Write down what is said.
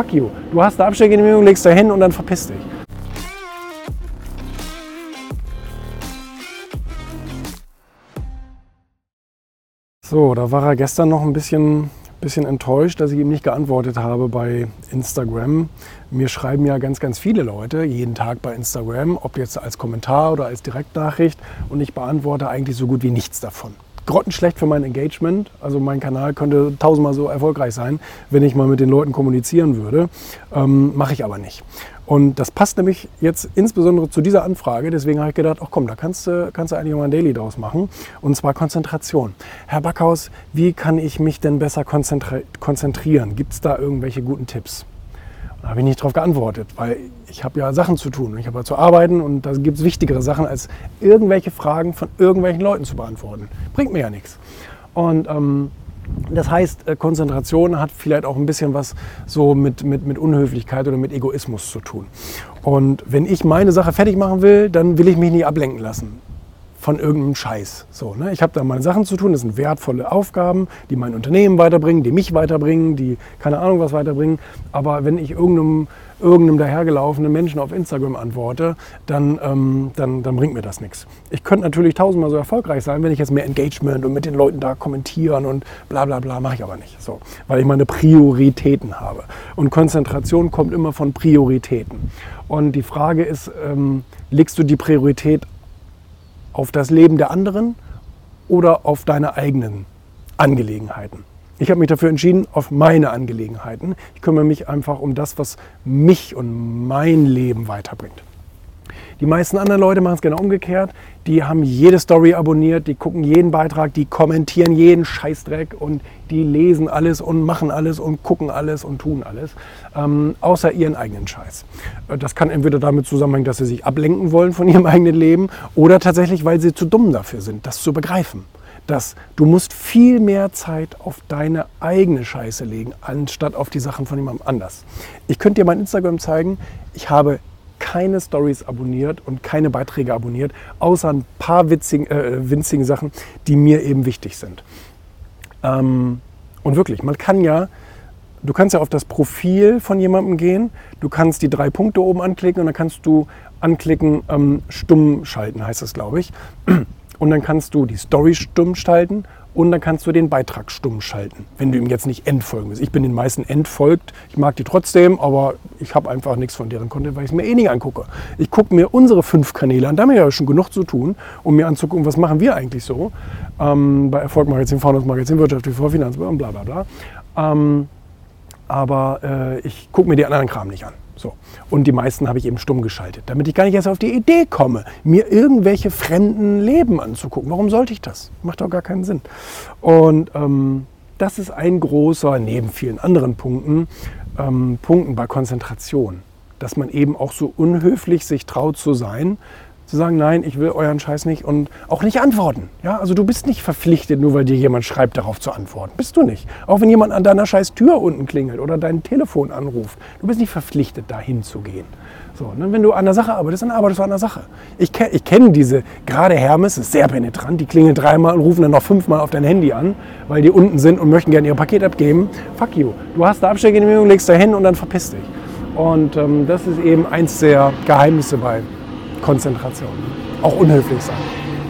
Fuck you. Du hast eine Abstellgenehmigung, legst da hin und dann verpiss dich. So, da war er gestern noch ein bisschen, bisschen enttäuscht, dass ich ihm nicht geantwortet habe bei Instagram. Mir schreiben ja ganz, ganz viele Leute jeden Tag bei Instagram, ob jetzt als Kommentar oder als Direktnachricht. Und ich beantworte eigentlich so gut wie nichts davon grottenschlecht für mein Engagement. Also mein Kanal könnte tausendmal so erfolgreich sein, wenn ich mal mit den Leuten kommunizieren würde. Ähm, Mache ich aber nicht. Und das passt nämlich jetzt insbesondere zu dieser Anfrage. Deswegen habe ich gedacht, ach komm, da kannst du, kannst du eigentlich mal ein Daily draus machen. Und zwar Konzentration. Herr Backhaus, wie kann ich mich denn besser konzentri konzentrieren? Gibt es da irgendwelche guten Tipps? Da habe ich nicht darauf geantwortet, weil ich habe ja Sachen zu tun. Ich habe ja zu arbeiten und da gibt es wichtigere Sachen, als irgendwelche Fragen von irgendwelchen Leuten zu beantworten. Bringt mir ja nichts. Und ähm, das heißt, äh, Konzentration hat vielleicht auch ein bisschen was so mit, mit, mit Unhöflichkeit oder mit Egoismus zu tun. Und wenn ich meine Sache fertig machen will, dann will ich mich nicht ablenken lassen von irgendeinem Scheiß. So, ne? Ich habe da meine Sachen zu tun, das sind wertvolle Aufgaben, die mein Unternehmen weiterbringen, die mich weiterbringen, die keine Ahnung was weiterbringen. Aber wenn ich irgendeinem, irgendeinem dahergelaufenen Menschen auf Instagram antworte, dann, ähm, dann, dann bringt mir das nichts. Ich könnte natürlich tausendmal so erfolgreich sein, wenn ich jetzt mehr Engagement und mit den Leuten da kommentieren und bla bla bla, mache ich aber nicht. So, weil ich meine Prioritäten habe. Und Konzentration kommt immer von Prioritäten. Und die Frage ist, ähm, legst du die Priorität auf das Leben der anderen oder auf deine eigenen Angelegenheiten. Ich habe mich dafür entschieden, auf meine Angelegenheiten. Ich kümmere mich einfach um das, was mich und mein Leben weiterbringt. Die meisten anderen Leute machen es genau umgekehrt. Die haben jede Story abonniert, die gucken jeden Beitrag, die kommentieren jeden Scheißdreck und die lesen alles und machen alles und gucken alles und tun alles, ähm, außer ihren eigenen Scheiß. Äh, das kann entweder damit zusammenhängen, dass sie sich ablenken wollen von ihrem eigenen Leben oder tatsächlich, weil sie zu dumm dafür sind, das zu begreifen dass du musst viel mehr Zeit auf deine eigene Scheiße legen, anstatt auf die Sachen von jemandem anders. Ich könnte dir mein Instagram zeigen. Ich habe keine Stories abonniert und keine Beiträge abonniert, außer ein paar witzigen, äh, winzigen Sachen, die mir eben wichtig sind. Ähm, und wirklich, man kann ja, du kannst ja auf das Profil von jemandem gehen, du kannst die drei Punkte oben anklicken und dann kannst du anklicken, ähm, stumm schalten heißt das, glaube ich. Und dann kannst du die Story stumm schalten und dann kannst du den Beitrag stumm schalten, wenn du ihm jetzt nicht entfolgen willst. Ich bin den meisten entfolgt, ich mag die trotzdem, aber ich habe einfach nichts von deren Content, weil ich es mir eh nicht angucke. Ich gucke mir unsere fünf Kanäle an, da haben wir ja schon genug zu tun, um mir anzugucken, was machen wir eigentlich so ähm, bei Erfolg Magazin, Founders Magazin, Wirtschaft, TV, Finanz und bla bla bla. Ähm, aber äh, ich gucke mir die anderen Kram nicht an. So. Und die meisten habe ich eben stumm geschaltet, damit ich gar nicht erst auf die Idee komme, mir irgendwelche fremden Leben anzugucken. Warum sollte ich das? Macht doch gar keinen Sinn. Und ähm, das ist ein großer, neben vielen anderen Punkten, ähm, Punkten bei Konzentration, dass man eben auch so unhöflich sich traut zu sein, zu sagen, nein, ich will euren Scheiß nicht und auch nicht antworten. Ja, also du bist nicht verpflichtet, nur weil dir jemand schreibt, darauf zu antworten. Bist du nicht. Auch wenn jemand an deiner scheiß Tür unten klingelt oder dein Telefon anruft, du bist nicht verpflichtet, dahin zu gehen. So, ne? Wenn du an der Sache arbeitest, dann arbeitest du an der Sache. Ich, ich kenne diese, gerade Hermes ist sehr penetrant, die klingeln dreimal und rufen dann noch fünfmal auf dein Handy an, weil die unten sind und möchten gerne ihr Paket abgeben. Fuck you. Du hast eine Abstellgenehmigung, legst da hin und dann verpiss dich. Und ähm, das ist eben eins der Geheimnisse bei Konzentration. Auch unhöflich sein.